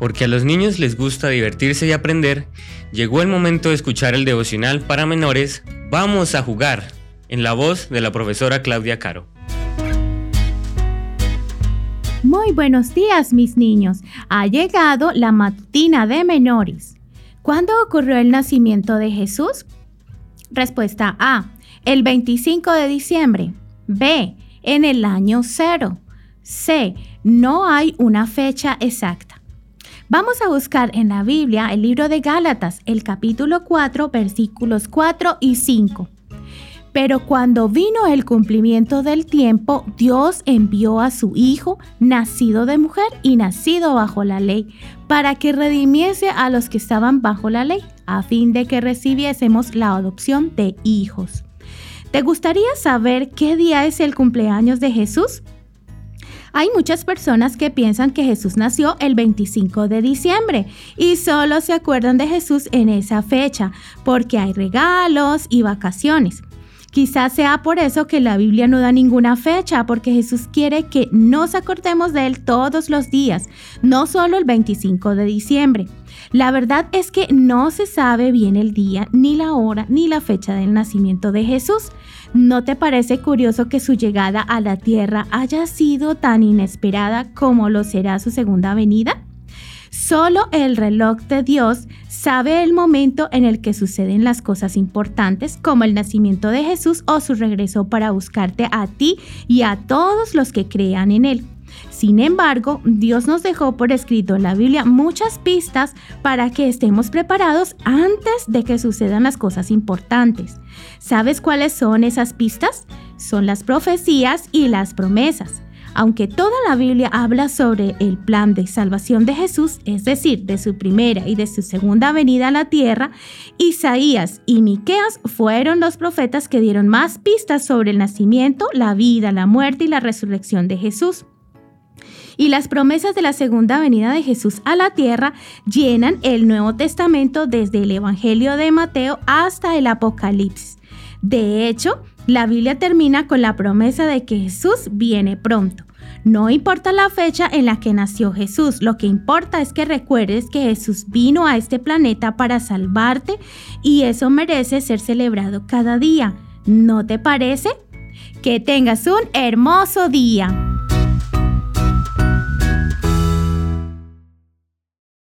porque a los niños les gusta divertirse y aprender, llegó el momento de escuchar el devocional para menores Vamos a jugar, en la voz de la profesora Claudia Caro. Muy buenos días mis niños, ha llegado la matutina de menores. ¿Cuándo ocurrió el nacimiento de Jesús? Respuesta A, el 25 de diciembre. B, en el año cero. C, no hay una fecha exacta. Vamos a buscar en la Biblia el libro de Gálatas, el capítulo 4, versículos 4 y 5. Pero cuando vino el cumplimiento del tiempo, Dios envió a su Hijo, nacido de mujer y nacido bajo la ley, para que redimiese a los que estaban bajo la ley, a fin de que recibiésemos la adopción de hijos. ¿Te gustaría saber qué día es el cumpleaños de Jesús? Hay muchas personas que piensan que Jesús nació el 25 de diciembre y solo se acuerdan de Jesús en esa fecha porque hay regalos y vacaciones. Quizás sea por eso que la Biblia no da ninguna fecha, porque Jesús quiere que nos acordemos de Él todos los días, no solo el 25 de diciembre. La verdad es que no se sabe bien el día, ni la hora, ni la fecha del nacimiento de Jesús. ¿No te parece curioso que su llegada a la tierra haya sido tan inesperada como lo será su segunda venida? Solo el reloj de Dios sabe el momento en el que suceden las cosas importantes como el nacimiento de Jesús o su regreso para buscarte a ti y a todos los que crean en Él. Sin embargo, Dios nos dejó por escrito en la Biblia muchas pistas para que estemos preparados antes de que sucedan las cosas importantes. ¿Sabes cuáles son esas pistas? Son las profecías y las promesas. Aunque toda la Biblia habla sobre el plan de salvación de Jesús, es decir, de su primera y de su segunda venida a la tierra, Isaías y Miqueas fueron los profetas que dieron más pistas sobre el nacimiento, la vida, la muerte y la resurrección de Jesús y las promesas de la segunda venida de Jesús a la tierra llenan el Nuevo Testamento desde el Evangelio de Mateo hasta el Apocalipsis. De hecho, la Biblia termina con la promesa de que Jesús viene pronto. No importa la fecha en la que nació Jesús, lo que importa es que recuerdes que Jesús vino a este planeta para salvarte y eso merece ser celebrado cada día. ¿No te parece? Que tengas un hermoso día.